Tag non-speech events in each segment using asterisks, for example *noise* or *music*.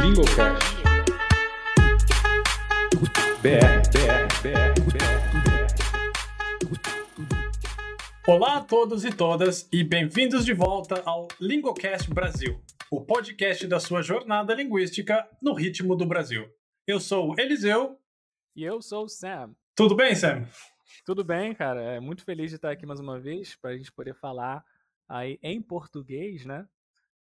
Bingocast. BR, BR, BR, BR. Olá a todos e todas e bem-vindos de volta ao Lingocast Brasil, o podcast da sua jornada linguística no ritmo do Brasil. Eu sou o Eliseu. E eu sou o Sam. Tudo bem, Sam? Tudo bem, cara. É muito feliz de estar aqui mais uma vez para a gente poder falar aí em português, né?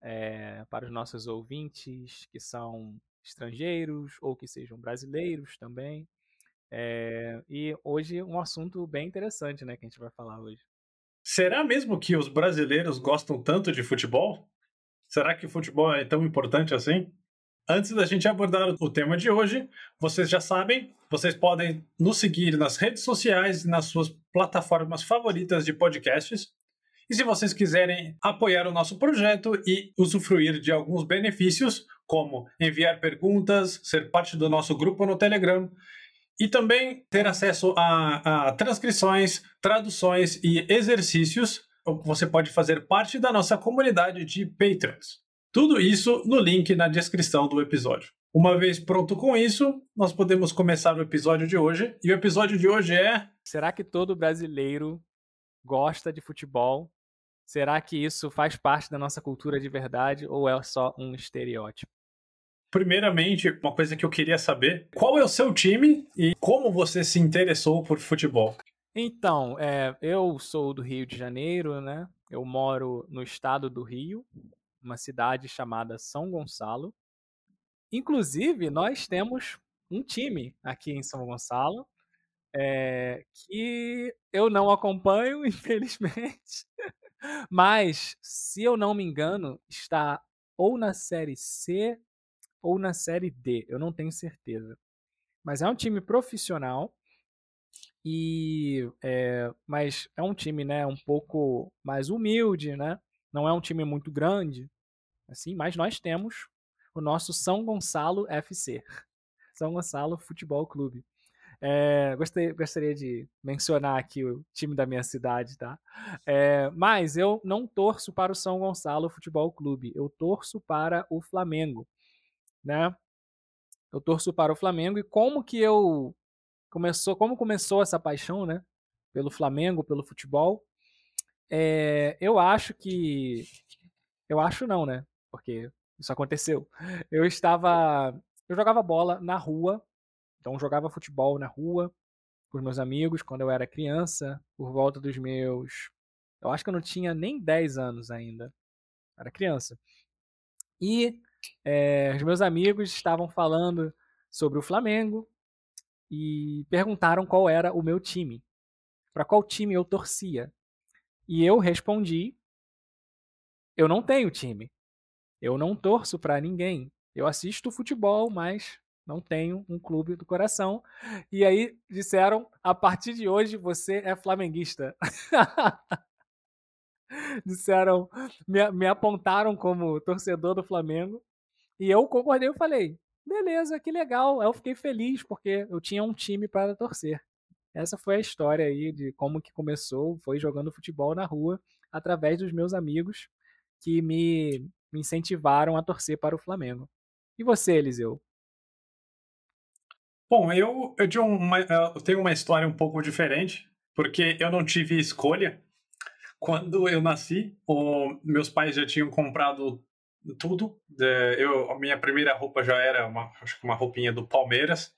É, para os nossos ouvintes que são estrangeiros ou que sejam brasileiros também. É, e hoje um assunto bem interessante, né, que a gente vai falar hoje. Será mesmo que os brasileiros gostam tanto de futebol? Será que o futebol é tão importante assim? Antes da gente abordar o tema de hoje, vocês já sabem, vocês podem nos seguir nas redes sociais e nas suas plataformas favoritas de podcasts. E se vocês quiserem apoiar o nosso projeto e usufruir de alguns benefícios, como enviar perguntas, ser parte do nosso grupo no Telegram e também ter acesso a, a transcrições, traduções e exercícios, você pode fazer parte da nossa comunidade de Patrons. Tudo isso no link na descrição do episódio. Uma vez pronto com isso, nós podemos começar o episódio de hoje. E o episódio de hoje é. Será que todo brasileiro gosta de futebol? Será que isso faz parte da nossa cultura de verdade ou é só um estereótipo? Primeiramente, uma coisa que eu queria saber: qual é o seu time e como você se interessou por futebol? Então, é, eu sou do Rio de Janeiro, né? Eu moro no estado do Rio, uma cidade chamada São Gonçalo. Inclusive, nós temos um time aqui em São Gonçalo é, que eu não acompanho, *laughs* infelizmente. Mas, se eu não me engano, está ou na Série C ou na Série D. Eu não tenho certeza. Mas é um time profissional. E é, mas é um time né um pouco mais humilde né não é um time muito grande, assim, mas nós temos o nosso São Gonçalo FC, *laughs* São Gonçalo Futebol Clube. É, gostaria, gostaria de mencionar aqui o time da minha cidade, tá? É, mas eu não torço para o São Gonçalo Futebol Clube, eu torço para o Flamengo, né? Eu torço para o Flamengo e como que eu começou, como começou essa paixão, né? Pelo Flamengo, pelo futebol, é, eu acho que. Eu acho não, né? Porque isso aconteceu. Eu estava. Eu jogava bola na rua. Então, jogava futebol na rua com os meus amigos quando eu era criança, por volta dos meus. Eu acho que eu não tinha nem 10 anos ainda. Era criança. E é, os meus amigos estavam falando sobre o Flamengo e perguntaram qual era o meu time. Para qual time eu torcia. E eu respondi: eu não tenho time. Eu não torço para ninguém. Eu assisto futebol, mas não tenho um clube do coração. E aí disseram: a partir de hoje você é flamenguista. *laughs* disseram, me, me apontaram como torcedor do Flamengo. E eu concordei, eu falei: beleza, que legal. Eu fiquei feliz porque eu tinha um time para torcer. Essa foi a história aí de como que começou, foi jogando futebol na rua, através dos meus amigos que me, me incentivaram a torcer para o Flamengo. E você, Eliseu? Bom, eu, eu, uma, eu tenho uma história um pouco diferente, porque eu não tive escolha. Quando eu nasci, o, meus pais já tinham comprado tudo. Eu, a minha primeira roupa já era uma, acho que uma roupinha do Palmeiras.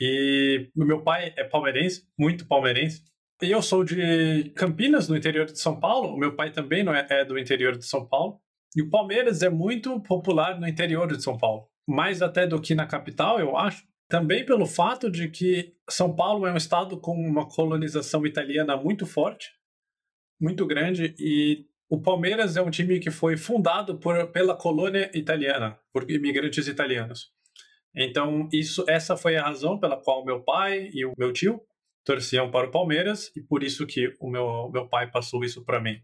E meu pai é palmeirense, muito palmeirense. E eu sou de Campinas, no interior de São Paulo. O meu pai também não é, é do interior de São Paulo. E o Palmeiras é muito popular no interior de São Paulo, mais até do que na capital, eu acho. Também pelo fato de que São Paulo é um estado com uma colonização italiana muito forte, muito grande, e o Palmeiras é um time que foi fundado por, pela colônia italiana, por imigrantes italianos. Então, isso, essa foi a razão pela qual meu pai e o meu tio torciam para o Palmeiras e por isso que o meu, meu pai passou isso para mim.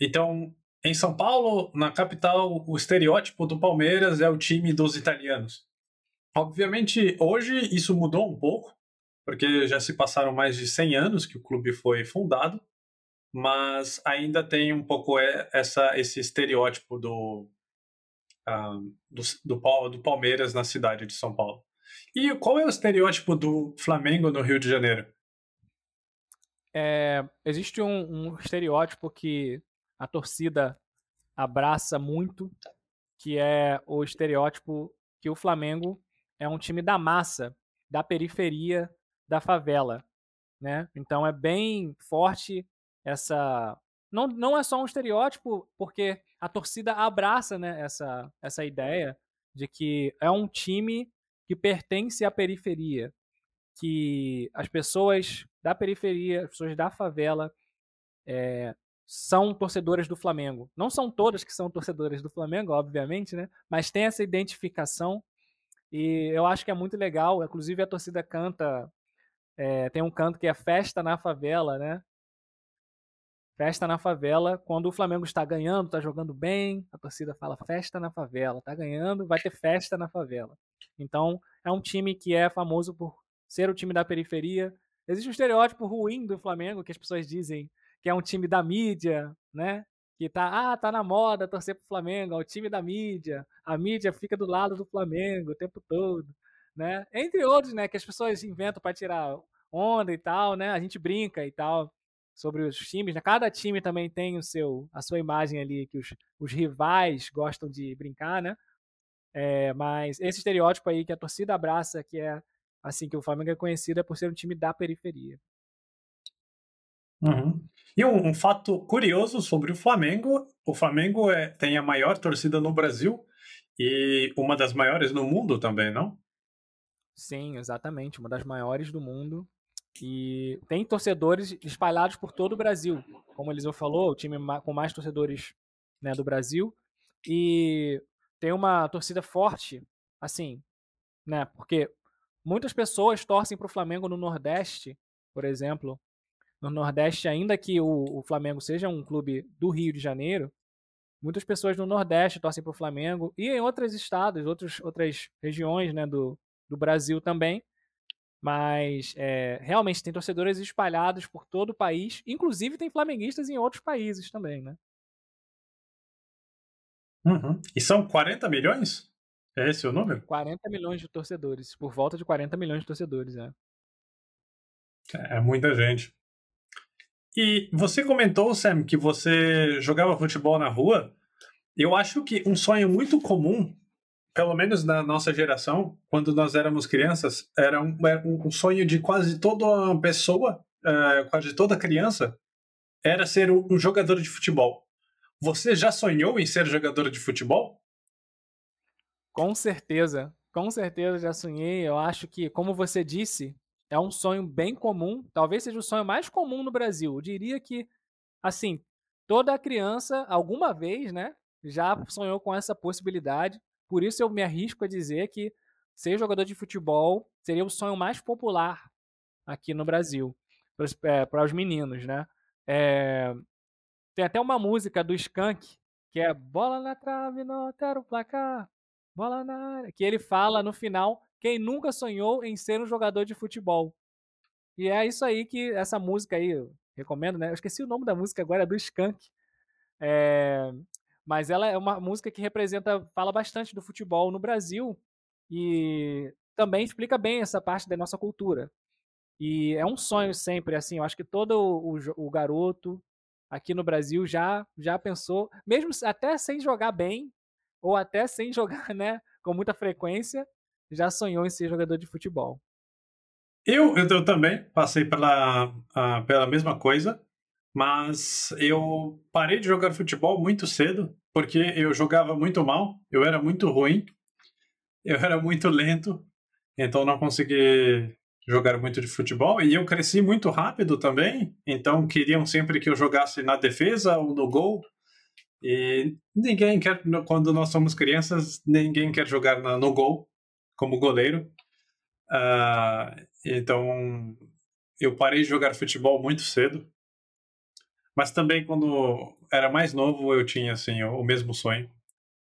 Então, em São Paulo, na capital, o estereótipo do Palmeiras é o time dos italianos. Obviamente, hoje isso mudou um pouco, porque já se passaram mais de 100 anos que o clube foi fundado, mas ainda tem um pouco essa, esse estereótipo do, uh, do, do, do Palmeiras na cidade de São Paulo. E qual é o estereótipo do Flamengo no Rio de Janeiro? É, existe um, um estereótipo que a torcida abraça muito, que é o estereótipo que o Flamengo é um time da massa, da periferia, da favela, né? Então é bem forte essa não, não é só um estereótipo, porque a torcida abraça, né, essa essa ideia de que é um time que pertence à periferia, que as pessoas da periferia, as pessoas da favela é, são torcedoras do Flamengo. Não são todas que são torcedoras do Flamengo, obviamente, né? Mas tem essa identificação e eu acho que é muito legal. Inclusive a torcida canta, é, tem um canto que é Festa na Favela, né? Festa na favela, quando o Flamengo está ganhando, está jogando bem, a torcida fala festa na favela, está ganhando, vai ter festa na favela. Então, é um time que é famoso por ser o time da periferia. Existe um estereótipo ruim do Flamengo, que as pessoas dizem que é um time da mídia, né? Que tá, ah, tá na moda torcer pro Flamengo, é o time da mídia. A mídia fica do lado do Flamengo o tempo todo, né? Entre outros, né, que as pessoas inventam para tirar onda e tal, né? A gente brinca e tal sobre os times, né? Cada time também tem o seu a sua imagem ali que os, os rivais gostam de brincar, né? É, mas esse estereótipo aí que a torcida abraça, que é assim que o Flamengo é conhecido é por ser um time da periferia. Uhum. E um, fato curioso sobre o Flamengo: o Flamengo é, tem a maior torcida no Brasil e uma das maiores no mundo também, não? Sim, exatamente, uma das maiores do mundo. E tem torcedores espalhados por todo o Brasil. Como o Eliseu falou, o time com mais torcedores né, do Brasil. E tem uma torcida forte, assim, né? Porque muitas pessoas torcem para o Flamengo no Nordeste, por exemplo, no Nordeste, ainda que o, o, Flamengo seja um clube do Rio de Janeiro, muitas pessoas no Nordeste torcem para o Flamengo e em outros estados, outros, outras regiões né, do, do Brasil também. Mas é, realmente tem torcedores espalhados por todo o país, inclusive tem flamenguistas em outros países também, né? Uhum. E são 40 milhões? É esse o número? 40 milhões de torcedores, por volta de 40 milhões de torcedores, é. É muita gente. E você comentou, Sam, que você jogava futebol na rua. Eu acho que um sonho muito comum, pelo menos na nossa geração, quando nós éramos crianças, era um, um sonho de quase toda pessoa, uh, quase toda criança, era ser um jogador de futebol. Você já sonhou em ser jogador de futebol? Com certeza, com certeza já sonhei. Eu acho que, como você disse, é um sonho bem comum, talvez seja o sonho mais comum no Brasil. Eu diria que, assim, toda criança, alguma vez, né, já sonhou com essa possibilidade. Por isso eu me arrisco a dizer que ser jogador de futebol seria o sonho mais popular aqui no Brasil, para os meninos, né? É, tem até uma música do Skank, que é Bola na trave, não quero placar, bola na área, que ele fala no final quem nunca sonhou em ser um jogador de futebol? E é isso aí que essa música aí, recomendo, né? Eu esqueci o nome da música agora, é do Skank. É... Mas ela é uma música que representa, fala bastante do futebol no Brasil e também explica bem essa parte da nossa cultura. E é um sonho sempre, assim, eu acho que todo o, o garoto aqui no Brasil já já pensou, mesmo até sem jogar bem, ou até sem *laughs* jogar né, com muita frequência, já sonhou em ser jogador de futebol. Eu, eu, eu também passei pela, uh, pela mesma coisa, mas eu parei de jogar futebol muito cedo, porque eu jogava muito mal, eu era muito ruim, *laughs* eu era muito lento, então não consegui jogar muito de futebol. E eu cresci muito rápido também, então queriam sempre que eu jogasse na defesa ou no gol. E ninguém quer, quando nós somos crianças, ninguém quer jogar no gol como goleiro. Uh, então, eu parei de jogar futebol muito cedo. Mas também, quando era mais novo, eu tinha assim, o, mesmo sonho.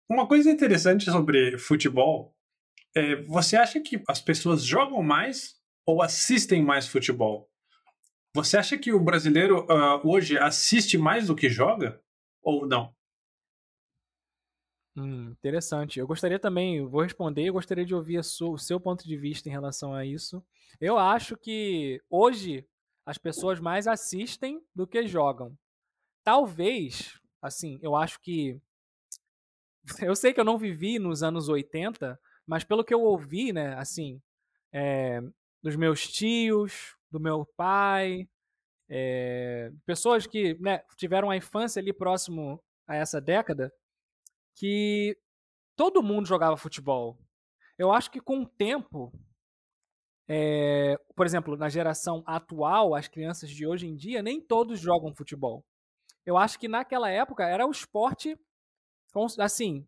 Uma coisa interessante sobre futebol é: você acha que as pessoas jogam mais ou assistem mais futebol? Você acha que o brasileiro uh, hoje assiste mais do que joga? Ou não? Hum, interessante. Eu gostaria também, vou responder, eu gostaria de ouvir o seu ponto de vista em relação a isso. Eu acho que hoje as pessoas mais assistem do que jogam. Talvez, assim, eu acho que. *laughs* Eu sei que eu não vivi nos anos 80, mas pelo que eu ouvi, né, assim, é, dos meus tios, do meu pai, é, pessoas que né, tiveram a infância ali próximo a essa década, que todo mundo jogava futebol. Eu acho que com o tempo é, por exemplo, na geração atual, as crianças de hoje em dia, nem todos jogam futebol. Eu acho que naquela época era o esporte, assim,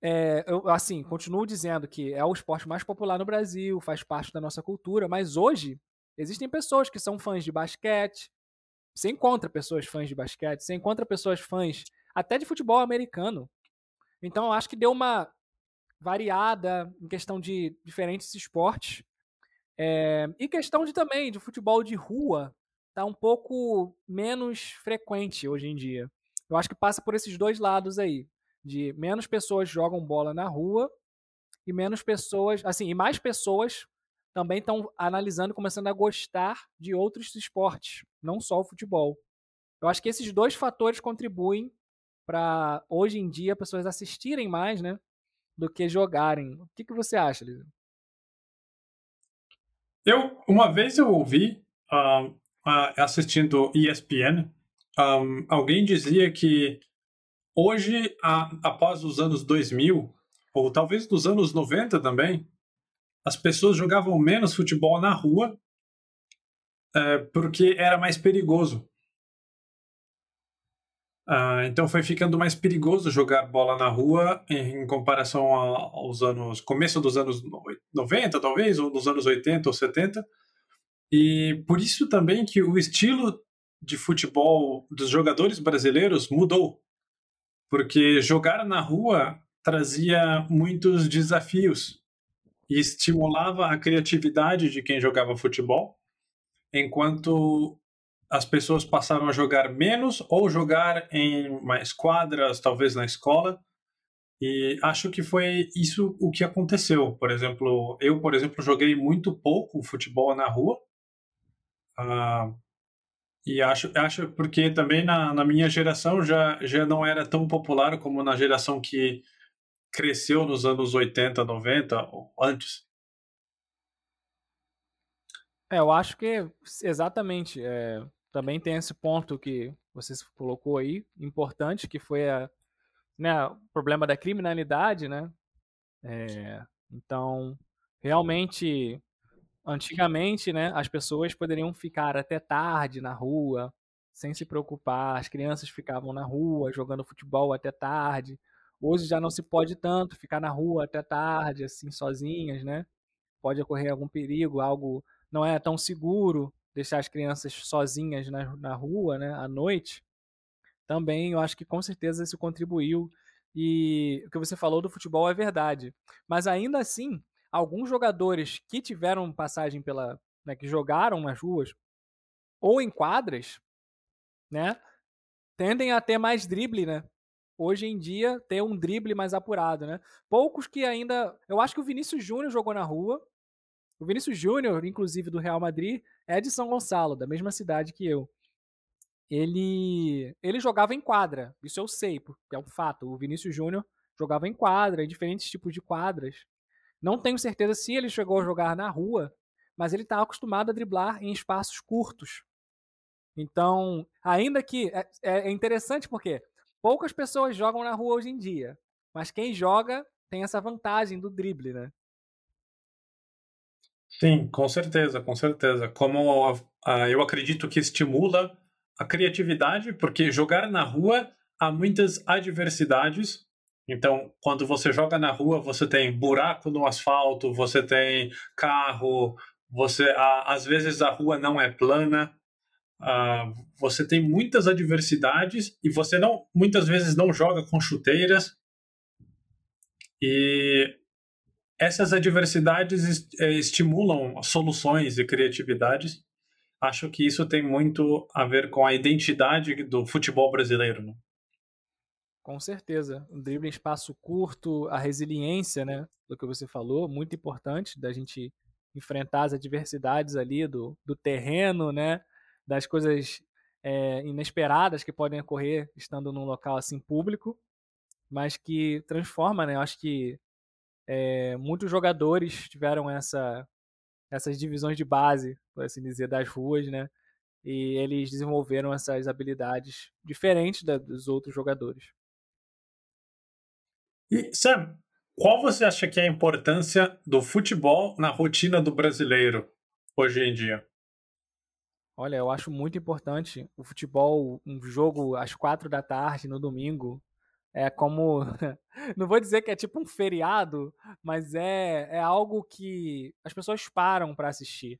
é, eu, assim, continuo dizendo que é o esporte mais popular no Brasil, faz parte da nossa cultura, mas hoje existem pessoas que são fãs de basquete, você encontra pessoas fãs de basquete, você encontra pessoas fãs até de futebol americano. Então eu acho que deu uma variada em questão de diferentes esportes. É, e questão de também de futebol de rua tá um pouco menos frequente hoje em dia. Eu acho que passa por esses dois lados aí, de menos pessoas jogam bola na rua e menos pessoas, assim, e mais pessoas também estão analisando, começando a gostar de outros esportes, não só o futebol. Eu acho que esses dois fatores contribuem para hoje em dia pessoas assistirem mais, né, do que jogarem. O que, que você acha, Lisa? Eu, uma vez eu ouvi, uh, uh, assistindo ESPN, um, alguém dizia que hoje, após os anos 2000, ou talvez dos anos 90 também, as pessoas jogavam menos futebol na rua uh, porque era mais perigoso. Uh, então foi ficando mais perigoso jogar bola na rua em, em comparação a, aos anos começo dos anos 90 talvez ou dos anos 80 ou 70 e por isso também que o estilo de futebol dos jogadores brasileiros mudou porque jogar na rua trazia muitos desafios e estimulava a criatividade de quem jogava futebol enquanto as pessoas passaram a jogar menos ou jogar em mais quadras, talvez na escola. E acho que foi isso o que aconteceu. Por exemplo, eu, por exemplo, joguei muito pouco futebol na rua. Uh, e acho, acho porque também na, na minha geração já, já não era tão popular como na geração que cresceu nos anos 80, 90 ou antes. É, eu acho que exatamente. É, também tem esse ponto que você colocou aí, importante, que foi a, né, o problema da criminalidade, né? É, então, realmente, antigamente, né, as pessoas poderiam ficar até tarde na rua, sem se preocupar. As crianças ficavam na rua jogando futebol até tarde. Hoje já não se pode tanto ficar na rua até tarde, assim, sozinhas, né? Pode ocorrer algum perigo, algo não é tão seguro deixar as crianças sozinhas na, na rua, né, à noite, também eu acho que com certeza isso contribuiu. E o que você falou do futebol é verdade. Mas ainda assim, alguns jogadores que tiveram passagem pela. Né, que jogaram nas ruas ou em quadras, né? Tendem a ter mais drible, né? Hoje em dia, ter um drible mais apurado, né? Poucos que ainda. Eu acho que o Vinícius Júnior jogou na rua. O Vinícius Júnior, inclusive do Real Madrid, é de São Gonçalo, da mesma cidade que eu. Ele ele jogava em quadra, isso eu sei, porque é um fato. O Vinícius Júnior jogava em quadra, em diferentes tipos de quadras. Não tenho certeza se ele chegou a jogar na rua, mas ele está acostumado a driblar em espaços curtos. Então, ainda que é, é interessante porque poucas pessoas jogam na rua hoje em dia, mas quem joga tem essa vantagem do drible, né? Sim, com certeza, com certeza. Como uh, eu acredito que estimula a criatividade, porque jogar na rua há muitas adversidades. Então, quando você joga na rua, você tem buraco no asfalto, você tem carro, você uh, às vezes a rua não é plana. Uh, você tem muitas adversidades e você não muitas vezes não joga com chuteiras e essas adversidades eh, estimulam soluções e criatividades. acho que isso tem muito a ver com a identidade do futebol brasileiro. Né? Com certeza. Um drible em espaço curto, a resiliência, né? Do que você falou, muito importante da gente enfrentar as adversidades ali do, do terreno, né? Das coisas é, inesperadas que podem ocorrer estando num local assim público, mas que transforma, né? Eu acho que é, muitos jogadores tiveram essa, essas divisões de base, por assim dizer, das ruas, né? E eles desenvolveram essas habilidades diferentes da, dos outros jogadores. E, Sam, qual você acha que é a importância do futebol na rotina do brasileiro hoje em dia? Olha, eu acho muito importante o futebol, um jogo às quatro da tarde no domingo. É como. *laughs* Não vou dizer que é tipo um feriado, mas é, é algo que as pessoas param para assistir.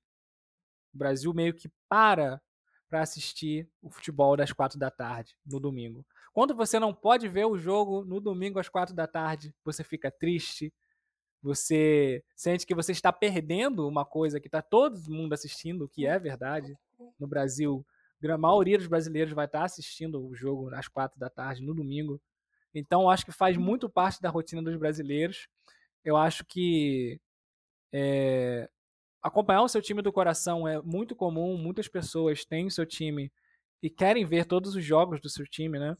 O Brasil meio que para para assistir o futebol das quatro da tarde no domingo. Quando você não pode ver o jogo no domingo às quatro da tarde, você fica triste, você sente que você está perdendo uma coisa que está todo mundo assistindo, o que é verdade. No Brasil, a maioria dos brasileiros vai estar assistindo o jogo às quatro da tarde no domingo. Então, acho que faz muito parte da rotina dos brasileiros. Eu acho que é, acompanhar o seu time do coração é muito comum. Muitas pessoas têm o seu time e querem ver todos os jogos do seu time, né?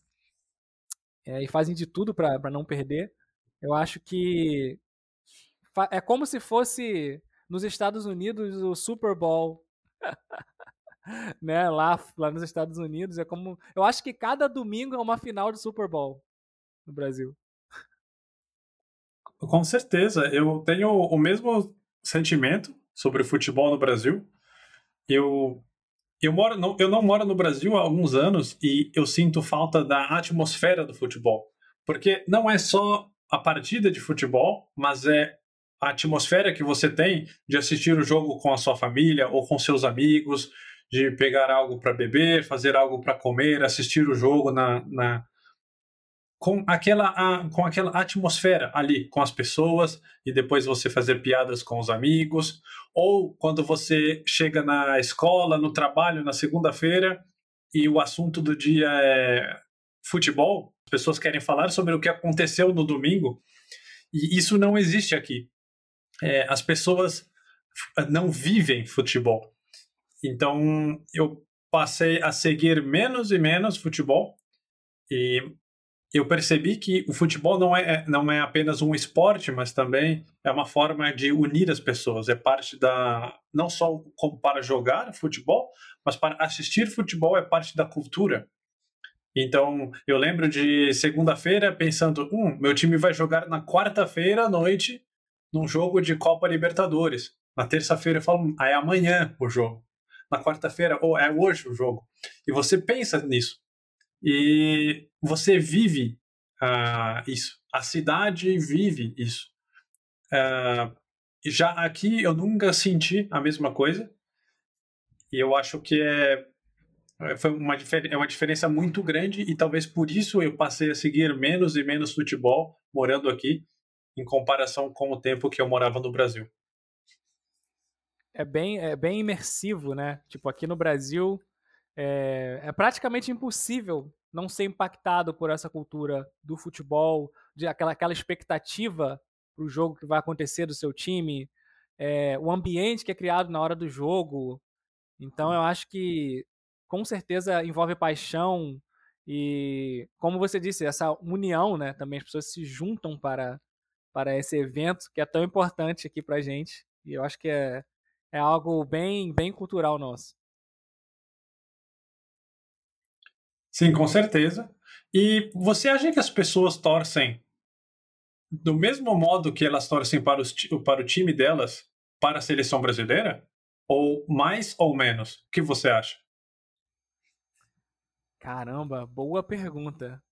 é, e fazem de tudo para não perder. Eu acho que é como se fosse nos Estados Unidos o Super Bowl. *laughs* né, lá, lá nos Estados Unidos é como, eu acho que cada domingo é uma final de Super Bowl no Brasil. Com certeza, eu tenho o mesmo sentimento sobre o futebol no Brasil. Eu eu, moro no, eu não moro no Brasil há alguns anos e eu sinto falta da atmosfera do futebol. Porque não é só a partida de futebol, mas é a atmosfera que você tem de assistir o jogo com a sua família ou com seus amigos, de pegar algo para beber, fazer algo para comer, assistir o jogo na, na, com aquela, com aquela atmosfera ali, com as pessoas, e depois você fazer piadas com os amigos, ou quando você chega na escola, no trabalho, na segunda-feira, e o assunto do dia é futebol, as pessoas querem falar sobre o que aconteceu no domingo, e isso não existe aqui. É, as pessoas não vivem futebol. Então, eu passei a seguir menos e menos futebol, e eu percebi que o futebol não é, não é apenas um esporte, mas também é uma forma de unir as pessoas. É parte da. Não só para jogar futebol, mas para assistir futebol é parte da cultura. Então, eu lembro de segunda-feira pensando: hum, meu time vai jogar na quarta-feira à noite num jogo de Copa Libertadores. Na terça-feira eu falo: ah, é amanhã o jogo. Na quarta-feira, ou oh, é hoje o jogo. E você pensa nisso. E você vive uh, isso. A cidade vive isso. Uh, já aqui eu nunca senti a mesma coisa. E eu acho que é, foi uma, é uma diferença muito grande e talvez por isso eu passei a seguir menos e menos futebol morando aqui em comparação com o tempo que eu morava no Brasil. É bem, é bem imersivo, né? Tipo, aqui no Brasil é, é praticamente impossível não ser impactado por essa cultura do futebol, de aquela, aquela expectativa para o jogo que vai acontecer do seu time, é, o ambiente que é criado na hora do jogo. Então eu acho que com certeza envolve paixão e, como você disse, essa união, né? Também as pessoas se juntam para, para esse evento que é tão importante aqui para gente. E eu acho que é, é algo bem, bem cultural nosso. Sim, com certeza. E você acha que as pessoas torcem do mesmo modo que elas torcem para, os, para o time delas para a seleção brasileira? Ou mais ou menos? O que você acha? Caramba, boa pergunta.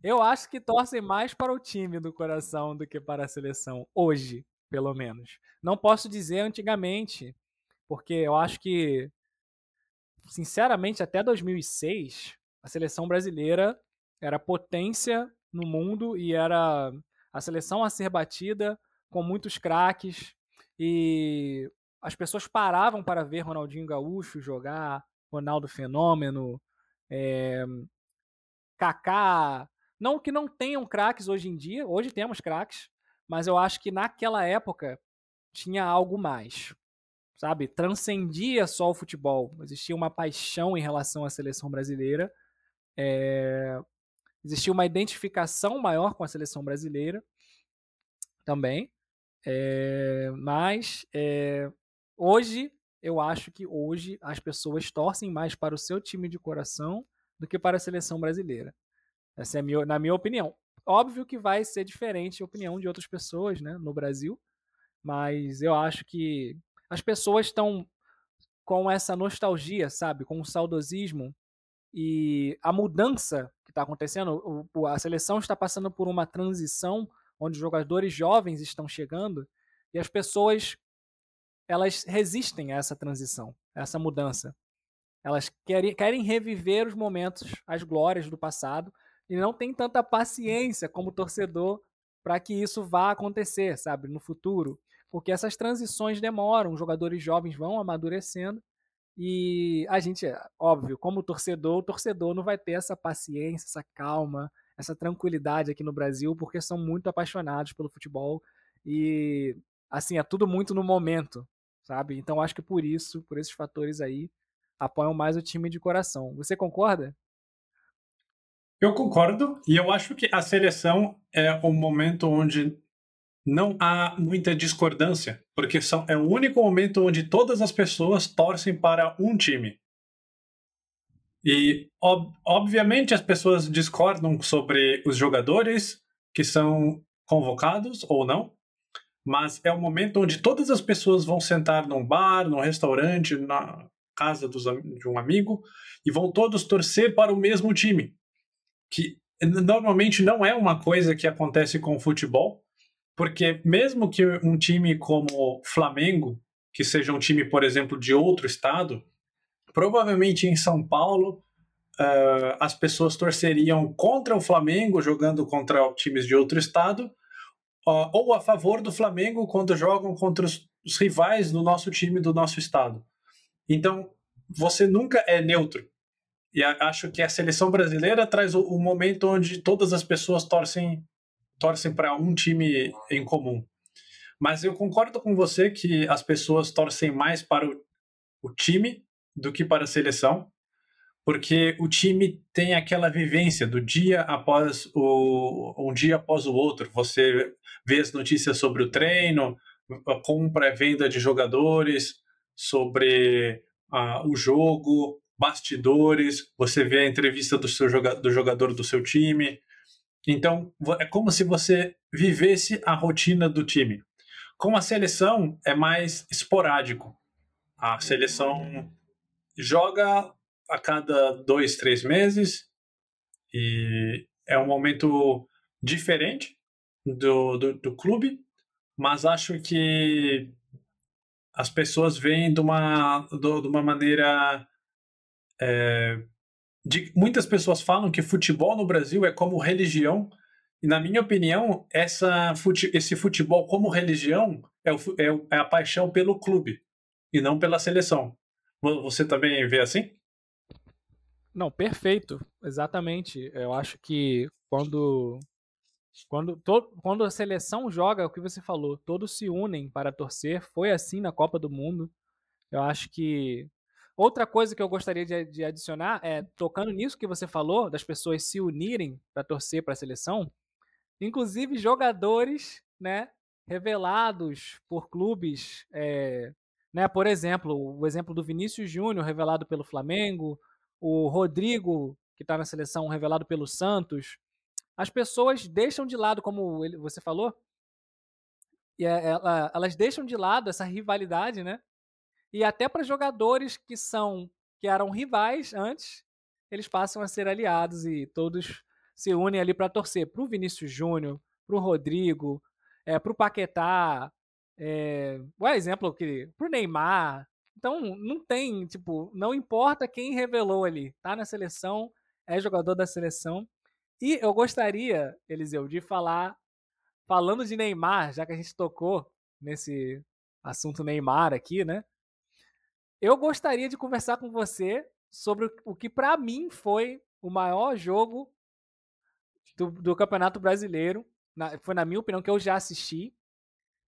Eu acho que torcem mais para o time do coração do que para a seleção, hoje, pelo menos. Não posso dizer antigamente, porque eu acho que, sinceramente, até 2006, a seleção brasileira era potência no mundo e era a seleção a ser batida com muitos craques e as pessoas paravam para ver Ronaldinho Gaúcho jogar, Ronaldo Fenômeno, é, Kaká. Não que não tenham craques hoje em dia, hoje temos craques, mas eu acho que naquela época tinha algo mais, sabe? Transcendia só o futebol. Existia uma paixão em relação à seleção brasileira, é... existia uma identificação maior com a seleção brasileira também. É... Mas é... hoje, eu acho que hoje as pessoas torcem mais para o seu time de coração do que para a seleção brasileira. Essa é minha, na minha opinião. Óbvio que vai ser diferente a opinião de outras pessoas né, no Brasil, mas eu acho que as pessoas estão com essa nostalgia, sabe? Com o saudosismo e a mudança que está acontecendo. O, a seleção está passando por uma transição onde jogadores jovens estão chegando e as pessoas elas resistem a essa transição, a essa mudança. Elas querem, querem reviver os momentos, as glórias do passado e não tem tanta paciência como torcedor para que isso vá acontecer, sabe, no futuro, porque essas transições demoram, os jogadores jovens vão amadurecendo e a gente, óbvio, como torcedor, o torcedor não vai ter essa paciência, essa calma, essa tranquilidade aqui no Brasil, porque são muito apaixonados pelo futebol e assim, é tudo muito no momento, sabe? Então acho que por isso, por esses fatores aí, apoiam mais o time de coração. Você concorda? Eu concordo, e eu acho que a seleção é o momento onde não há muita discordância, porque são, é o único momento onde todas as pessoas torcem para um time. E, ob, obviamente, as pessoas discordam sobre os jogadores que são convocados ou não, mas é o momento onde todas as pessoas vão sentar num bar, num restaurante, na casa dos, de um amigo e vão todos torcer para o mesmo time que normalmente não é uma coisa que acontece com o futebol, porque mesmo que um time como Flamengo, que seja um time, por exemplo, de outro estado, provavelmente em São Paulo uh, as pessoas torceriam contra o Flamengo jogando contra times de outro estado, uh, ou a favor do Flamengo quando jogam contra os, os rivais do nosso time do nosso estado. Então, você nunca é neutro. E acho que a seleção brasileira traz o, o momento onde todas as pessoas torcem torcem para um time em comum. Mas eu concordo com você que as pessoas torcem mais para o, o time do que para a seleção, porque o time tem aquela vivência do dia após o um dia após o outro. Você vê as notícias sobre o treino, a compra e venda de jogadores, sobre uh, o jogo, bastidores, você vê a entrevista do, seu joga do jogador do seu time. Então, é como se você vivesse a rotina do time. Com a seleção, é mais esporádico. A seleção joga a cada dois, três meses e é um momento diferente do, do, do clube, mas acho que as pessoas veem de uma, de uma maneira é, de, muitas pessoas falam que futebol no Brasil é como religião, e na minha opinião, essa, fute, esse futebol como religião é, o, é, é a paixão pelo clube e não pela seleção. Você também vê assim? Não, perfeito, exatamente. Eu acho que quando quando, quando a seleção joga, o que você falou, todos se unem para torcer. Foi assim na Copa do Mundo. Eu acho que Outra coisa que eu gostaria de, de adicionar é, tocando nisso que você falou, das pessoas se unirem para torcer para a seleção, inclusive jogadores, né, revelados por clubes, é, né, por exemplo, o exemplo do Vinícius Júnior, revelado pelo Flamengo, o Rodrigo, que está na seleção, revelado pelo Santos, as pessoas deixam de lado, como você falou, e é, ela, elas deixam de lado essa rivalidade, né? E até para jogadores que são que eram rivais antes, eles passam a ser aliados e todos se unem ali para torcer para o Vinícius Júnior, para o Rodrigo, é, para o Paquetá, é, o exemplo que para o Neymar. Então não tem tipo, não importa quem revelou ali, tá na seleção, é jogador da seleção. E eu gostaria, Eliseu, de falar falando de Neymar, já que a gente tocou nesse assunto Neymar aqui, né? Eu gostaria de conversar com você sobre o que para mim foi o maior jogo do, do Campeonato Brasileiro, na, foi na minha opinião que eu já assisti,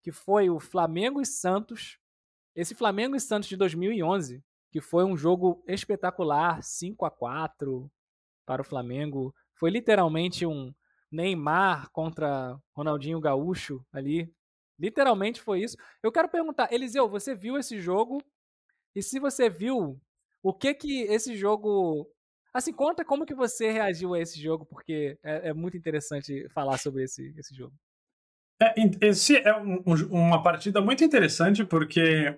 que foi o Flamengo e Santos. Esse Flamengo e Santos de 2011, que foi um jogo espetacular, 5 a 4 para o Flamengo, foi literalmente um Neymar contra Ronaldinho Gaúcho ali. Literalmente foi isso. Eu quero perguntar, Eliseu, você viu esse jogo? E se você viu, o que que esse jogo Assim, conta como que você reagiu a esse jogo, porque é, é muito interessante falar sobre esse, esse jogo. É, esse é um, uma partida muito interessante, porque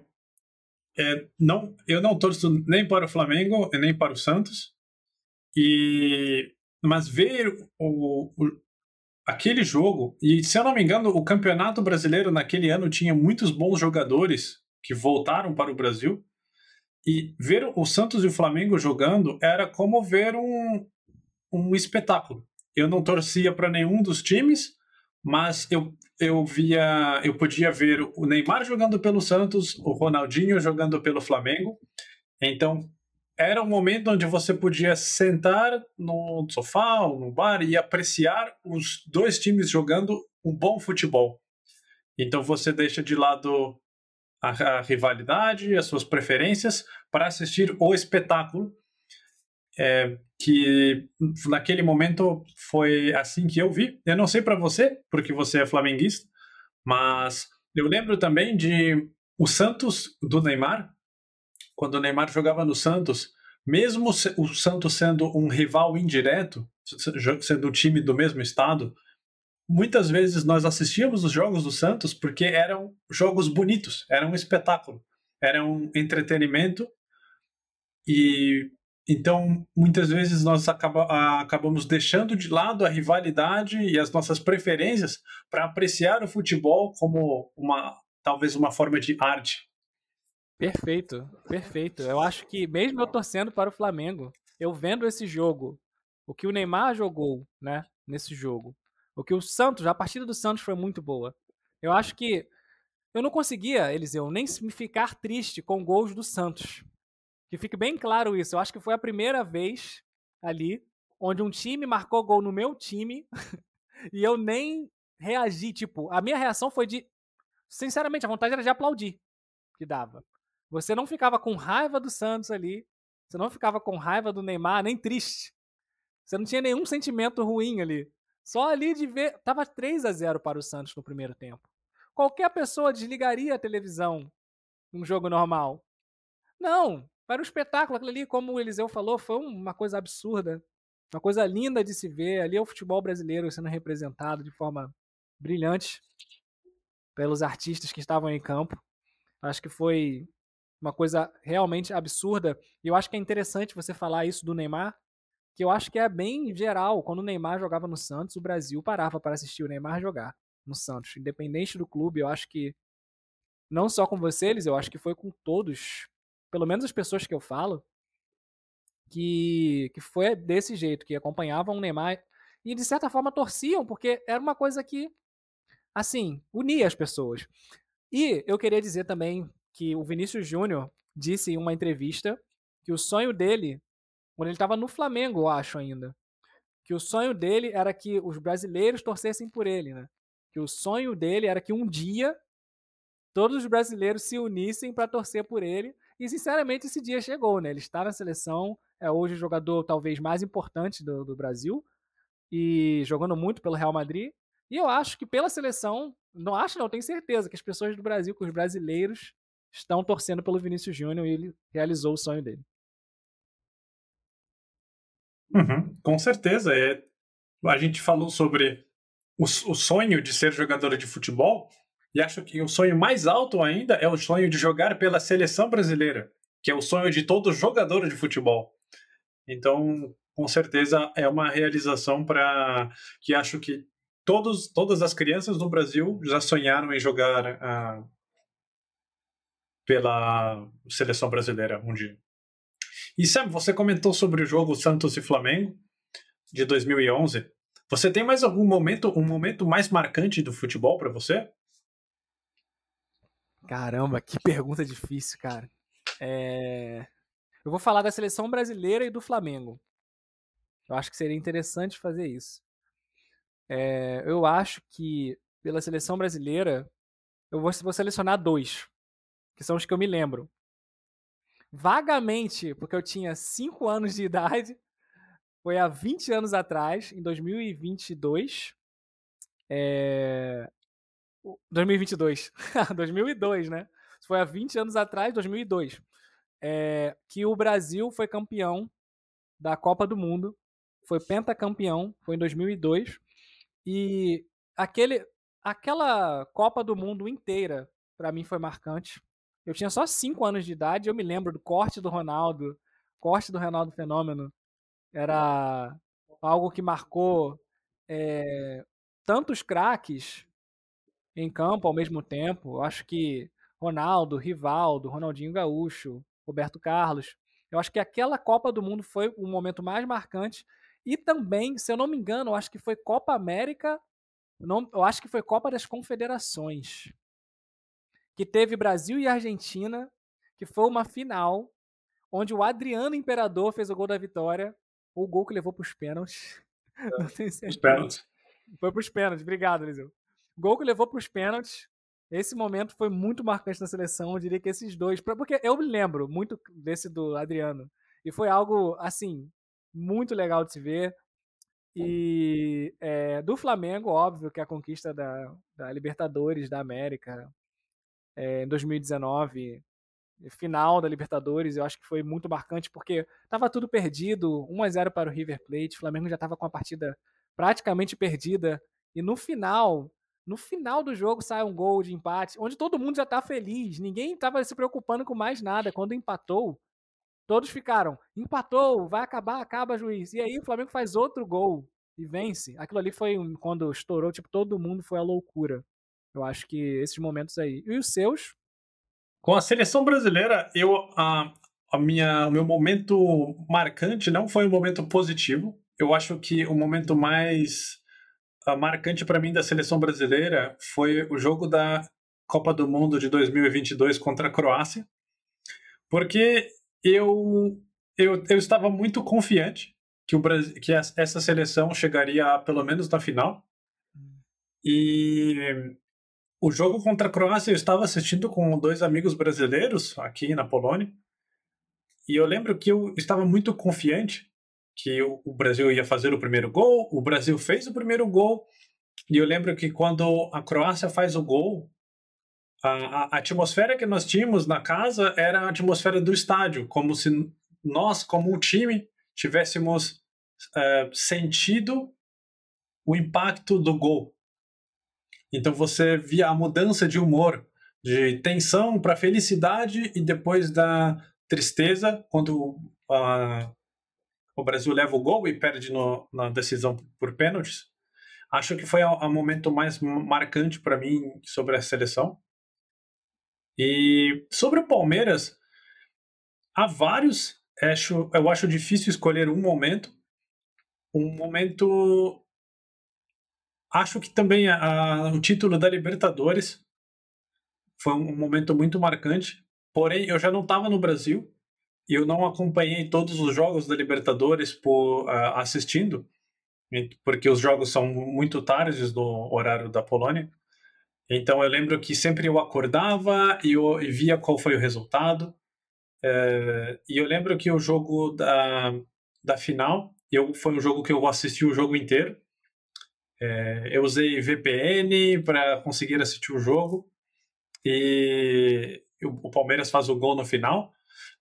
é, não, eu não torço nem para o Flamengo nem para o Santos, e mas ver o, o, aquele jogo, e se eu não me engano, o Campeonato Brasileiro naquele ano tinha muitos bons jogadores que voltaram para o Brasil, e ver o Santos e o Flamengo jogando era como ver um, um espetáculo. Eu não torcia para nenhum dos times, mas eu, eu via, eu podia ver o Neymar jogando pelo Santos, o Ronaldinho jogando pelo Flamengo. Então, era um momento onde você podia sentar no sofá ou no bar e apreciar os dois times jogando um bom futebol. Então você deixa de lado a, a rivalidade, as suas preferências, para assistir o espetáculo. É, que naquele momento foi assim que eu vi. Eu não sei para você, porque você é flamenguista, mas eu lembro também de o Santos do Neymar, quando o Neymar jogava no Santos, mesmo o Santos sendo um rival indireto, sendo um time do mesmo estado, muitas vezes nós assistíamos os jogos do Santos porque eram jogos bonitos, eram um espetáculo, era um entretenimento e então muitas vezes nós acaba, acabamos deixando de lado a rivalidade e as nossas preferências para apreciar o futebol como uma talvez uma forma de arte. Perfeito, perfeito. Eu acho que mesmo eu torcendo para o Flamengo, eu vendo esse jogo, o que o Neymar jogou, né, nesse jogo, porque o Santos, a partida do Santos foi muito boa. Eu acho que eu não conseguia, Eliseu, nem me ficar triste com gols do Santos. Que fique bem claro isso. Eu acho que foi a primeira vez ali onde um time marcou gol no meu time *laughs* e eu nem reagi. Tipo, a minha reação foi de. Sinceramente, a vontade era de aplaudir que dava. Você não ficava com raiva do Santos ali. Você não ficava com raiva do Neymar, nem triste. Você não tinha nenhum sentimento ruim ali. Só ali de ver. Tava 3 a 0 para o Santos no primeiro tempo. Qualquer pessoa desligaria a televisão num jogo normal. Não, era um espetáculo. Aquilo ali, como o Eliseu falou, foi uma coisa absurda. Uma coisa linda de se ver. Ali é o futebol brasileiro sendo representado de forma brilhante pelos artistas que estavam em campo. Acho que foi uma coisa realmente absurda. E eu acho que é interessante você falar isso do Neymar, que eu acho que é bem geral. Quando o Neymar jogava no Santos, o Brasil parava para assistir o Neymar jogar no Santos. Independente do clube, eu acho que não só com vocês, eu acho que foi com todos, pelo menos as pessoas que eu falo, que, que foi desse jeito, que acompanhavam o Neymar e de certa forma torciam, porque era uma coisa que, assim, unia as pessoas. E eu queria dizer também que o Vinícius Júnior disse em uma entrevista que o sonho dele quando ele estava no Flamengo, eu acho ainda. Que o sonho dele era que os brasileiros torcessem por ele, né? Que o sonho dele era que um dia todos os brasileiros se unissem para torcer por ele. E sinceramente esse dia chegou, né? Ele está na seleção, é hoje o jogador talvez mais importante do, do Brasil e jogando muito pelo Real Madrid. E eu acho que pela seleção, não acho não, tenho certeza que as pessoas do Brasil, que os brasileiros estão torcendo pelo Vinícius Júnior e ele realizou o sonho dele. Uhum, com certeza. É, a gente falou sobre o, o sonho de ser jogador de futebol, e acho que o sonho mais alto ainda é o sonho de jogar pela seleção brasileira, que é o sonho de todo jogador de futebol. Então, com certeza é uma realização para que acho que todos, todas as crianças no Brasil já sonharam em jogar uh, pela seleção brasileira um dia. E Sam, você comentou sobre o jogo Santos e Flamengo de 2011. Você tem mais algum momento, um momento mais marcante do futebol para você? Caramba, que pergunta difícil, cara. É... Eu vou falar da seleção brasileira e do Flamengo. Eu acho que seria interessante fazer isso. É... Eu acho que pela seleção brasileira, eu vou, vou selecionar dois, que são os que eu me lembro. Vagamente, porque eu tinha 5 anos de idade, foi há 20 anos atrás, em 2022. É... 2022. 2002, né? Foi há 20 anos atrás, 2002. É... Que o Brasil foi campeão da Copa do Mundo. Foi pentacampeão, foi em 2002. E aquele, aquela Copa do Mundo inteira, para mim, foi marcante. Eu tinha só 5 anos de idade, eu me lembro do corte do Ronaldo, corte do Ronaldo Fenômeno. Era algo que marcou é, tantos craques em campo ao mesmo tempo. Eu acho que Ronaldo, Rivaldo, Ronaldinho Gaúcho, Roberto Carlos. Eu acho que aquela Copa do Mundo foi o momento mais marcante. E também, se eu não me engano, eu acho que foi Copa América não, eu acho que foi Copa das Confederações. Que teve Brasil e Argentina, que foi uma final, onde o Adriano Imperador fez o gol da vitória. O gol que levou para os pênaltis. *laughs* É, não tenho certeza. Os pênaltis. Foi para os pênaltis. Obrigado, Eliseu. Gol que levou para os pênaltis. Esse momento foi muito marcante na seleção. Eu diria que esses dois. Porque eu me lembro muito desse do Adriano. E foi algo, assim, muito legal de se ver. E é, do Flamengo, óbvio que a conquista da, da Libertadores da América é, em 2019, final da Libertadores, eu acho que foi muito marcante porque estava tudo perdido, 1 a 0 para o River Plate, o Flamengo já estava com a partida praticamente perdida e no final, no final do jogo sai um gol de empate, onde todo mundo já está feliz, ninguém estava se preocupando com mais nada. Quando empatou, Todos ficaram, empatou, vai acabar, acaba juiz. E aí o Flamengo faz outro gol e vence. Aquilo ali foi quando estourou, tipo, todo mundo foi a loucura. Eu acho que esses momentos aí. E os seus? Com a seleção brasileira, eu a, a minha, o meu momento marcante não foi um momento positivo. Eu acho que o momento mais uh, marcante para mim da seleção brasileira foi o jogo da Copa do Mundo de 2022 contra a Croácia, porque eu, eu, eu estava muito confiante que, o Brasil, que essa seleção chegaria pelo menos na final. E o jogo contra a Croácia eu estava assistindo com dois amigos brasileiros aqui na Polônia. E eu lembro que eu estava muito confiante que o Brasil ia fazer o primeiro gol. O Brasil fez o primeiro gol. E eu lembro que quando a Croácia faz o gol, a, a, atmosfera que nós tínhamos na casa era a atmosfera do estádio, como se nós, como um time, tivéssemos uh, sentido o impacto do gol. Então você via a mudança de humor, de tensão para felicidade e depois da tristeza quando uh, o Brasil leva o gol e perde no, na decisão por pênaltis. Acho que foi o momento mais marcante para mim sobre a seleção. E sobre o Palmeiras, há vários. Acho, eu acho difícil escolher um momento. Um momento. Acho que também a, o título da Libertadores foi um momento muito marcante. Porém, eu já não estava no Brasil e eu não acompanhei todos os jogos da Libertadores por, uh, assistindo, porque os jogos são muito tardes do horário da Polônia. Então eu lembro que sempre eu acordava e eu e via qual foi o resultado. É, e eu lembro que o jogo da, da final eu, foi um jogo que eu assisti o jogo inteiro. É, eu usei VPN para conseguir assistir o jogo. E o, Palmeiras faz o gol no final.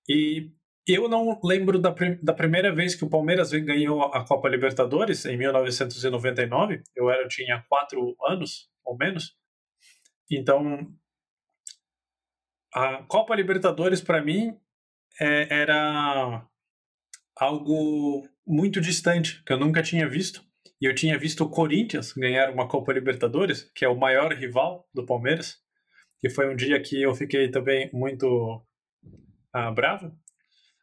E eu não lembro da, da primeira vez que o Palmeiras ganhou a Copa Libertadores, em 1999. Eu, era, eu tinha quatro anos, ou menos. Então, a Copa Libertadores para mim é, era algo muito distante, que eu nunca tinha visto. E eu tinha visto o Corinthians ganhar uma Copa Libertadores, que é o maior rival do Palmeiras. E foi um dia que eu fiquei também muito ah, bravo.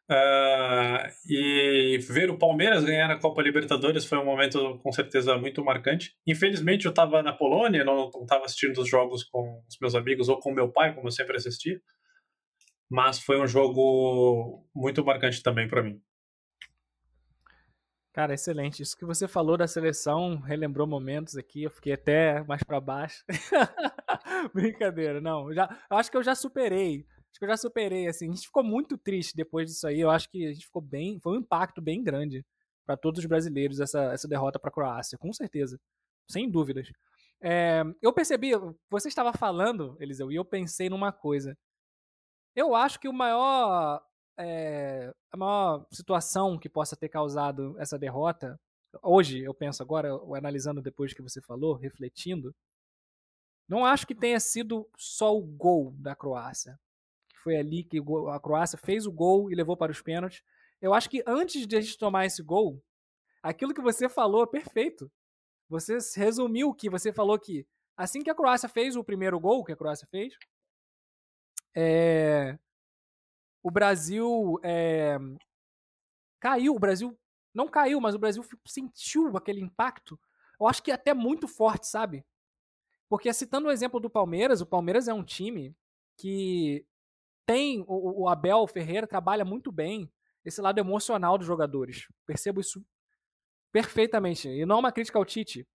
Uh, e ver o Palmeiras ganhar a Copa Libertadores foi um momento com certeza muito marcante. Infelizmente eu estava na Polônia, não estava assistindo os jogos com os meus amigos ou com meu pai, como eu sempre assisti. Mas foi um jogo muito marcante também para mim. Cara, excelente. Isso que você falou da seleção relembrou momentos aqui. Eu fiquei até mais para baixo. *laughs* Brincadeira, não. Já, eu acho que eu já superei. Acho que eu já superei. Assim, a gente ficou muito triste depois disso aí. Eu acho que a gente ficou bem. Foi um impacto bem grande para todos os brasileiros essa, essa derrota para a Croácia, com certeza, sem dúvidas. É, eu percebi, você estava falando, Eliseu, e eu pensei numa coisa. Eu acho que o maior é, a maior situação que possa ter causado essa derrota, hoje eu penso agora, analisando depois que você falou, refletindo, não acho que tenha sido só o gol da Croácia. Que foi ali que a Croácia fez o gol e levou para os pênaltis. Eu acho que antes de a gente tomar esse gol, aquilo que você falou é perfeito. Você resumiu que você falou que assim que a Croácia fez o primeiro gol que a Croácia fez, é, o Brasil é, caiu, o Brasil não caiu, mas o Brasil sentiu aquele impacto. Eu acho que até muito forte, sabe? Porque citando o exemplo do Palmeiras, o Palmeiras é um time que tem o, o Abel Ferreira trabalha muito bem esse lado emocional dos jogadores. Percebo isso perfeitamente. E não é uma crítica ao Tite.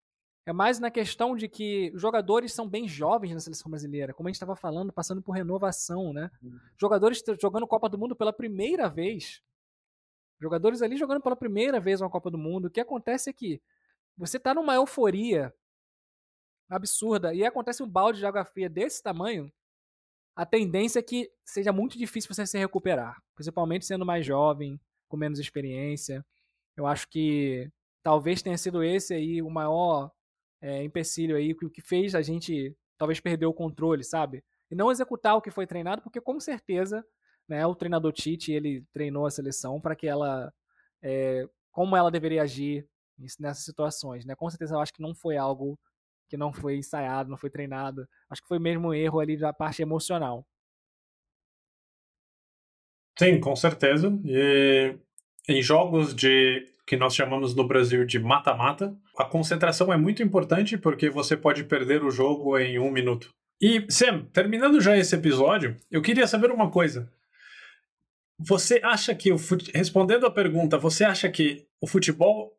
É mais na questão de que os jogadores são bem jovens na seleção brasileira, como a gente estava falando, passando por renovação, né? Uhum. Jogadores jogando Copa do Mundo pela primeira vez. Jogadores ali jogando pela primeira vez uma Copa do Mundo. O que acontece é que você está numa euforia absurda e acontece um balde de água fria desse tamanho, a tendência é que seja muito difícil você se recuperar, principalmente sendo mais jovem, com menos experiência. Eu acho que talvez tenha sido esse aí o maior é, empecilho aí, o que fez a gente talvez perder o controle, sabe? E não executar o que foi treinado, porque com certeza né, o treinador Tite ele treinou a seleção para que ela, é, como ela deveria agir nessas situações, né? Com certeza eu acho que não foi algo que não foi ensaiado, não foi treinado. Acho que foi mesmo um erro ali da parte emocional. Sim, com certeza. E em jogos de que nós chamamos no Brasil de mata-mata, a concentração é muito importante porque você pode perder o jogo em um minuto. E, Sam, terminando já esse episódio, eu queria saber uma coisa. Você acha que, o fute... respondendo a pergunta, você acha que o futebol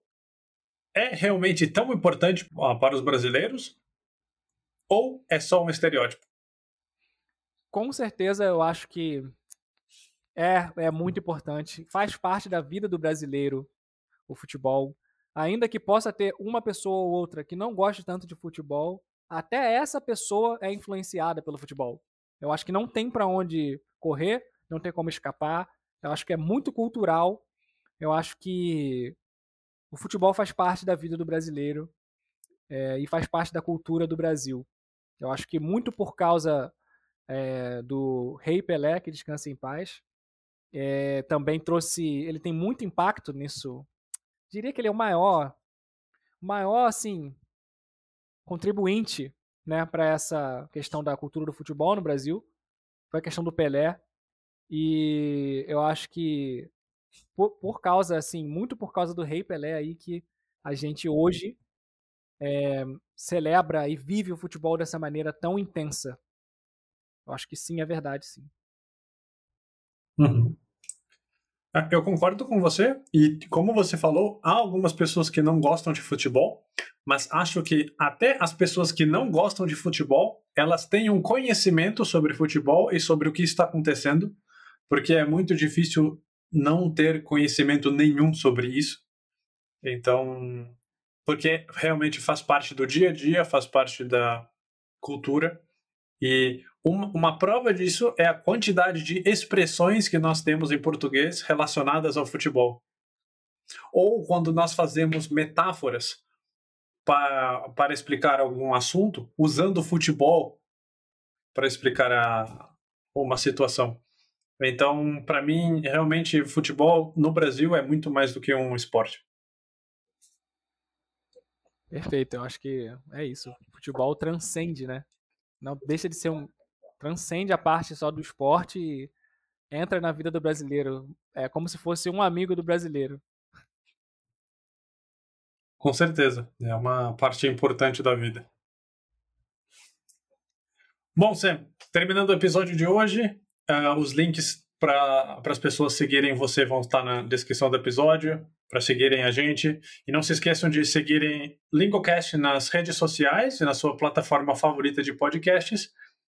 é realmente tão importante para os brasileiros? Ou é só um estereótipo? Com certeza, eu acho que é, é muito importante. Faz parte da vida do brasileiro o futebol. Ainda que possa ter uma pessoa ou outra que não goste tanto de futebol, até essa pessoa é influenciada pelo futebol. Eu acho que não tem para onde correr, não tem como escapar. Eu acho que é muito cultural. Eu acho que o futebol faz parte da vida do brasileiro é, e faz parte da cultura do Brasil. Eu acho que muito por causa é, do Rei Pelé, que descansa em paz, é, também trouxe. Ele tem muito impacto nisso diria que ele é o maior, maior assim, contribuinte, né, para essa questão da cultura do futebol no Brasil. Foi a questão do Pelé. E eu acho que por, por causa, assim, muito por causa do Rei Pelé aí que a gente hoje é, celebra e vive o futebol dessa maneira tão intensa. Eu acho que sim, é verdade, sim. Uhum. É, eu concordo com você, e como você falou, há algumas pessoas que não gostam de futebol, mas acho que até as pessoas que não gostam de futebol, elas têm um conhecimento sobre futebol e sobre o que está acontecendo, porque é muito difícil não ter conhecimento nenhum sobre isso. Então, porque realmente faz parte do dia a dia, faz parte da cultura, e uma, uma, prova disso é a quantidade de expressões que nós temos em português relacionadas ao futebol. Ou quando nós fazemos metáforas para, para explicar algum assunto, usando futebol para explicar a, uma situação. Então, para mim, realmente, futebol no Brasil é muito mais do que um esporte. Perfeito, eu acho que é isso. O futebol transcende, né? Não deixa de ser um, transcende a parte só do esporte e entra na vida do brasileiro. é como se fosse um amigo do brasileiro. Com certeza. É uma parte importante da vida. Bom, Sam, terminando o episódio de hoje, uh, os links para as pessoas seguirem você vão estar na descrição do episódio, para seguirem a gente. E não se esqueçam de seguirem Lingocast nas redes sociais e na sua plataforma favorita de podcasts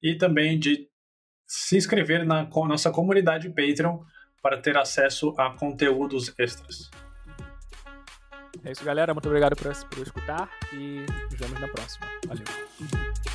e também de se inscrever na nossa comunidade Patreon para ter acesso a conteúdos extras. É isso, galera. Muito obrigado por, por escutar e nos vemos na próxima. Valeu.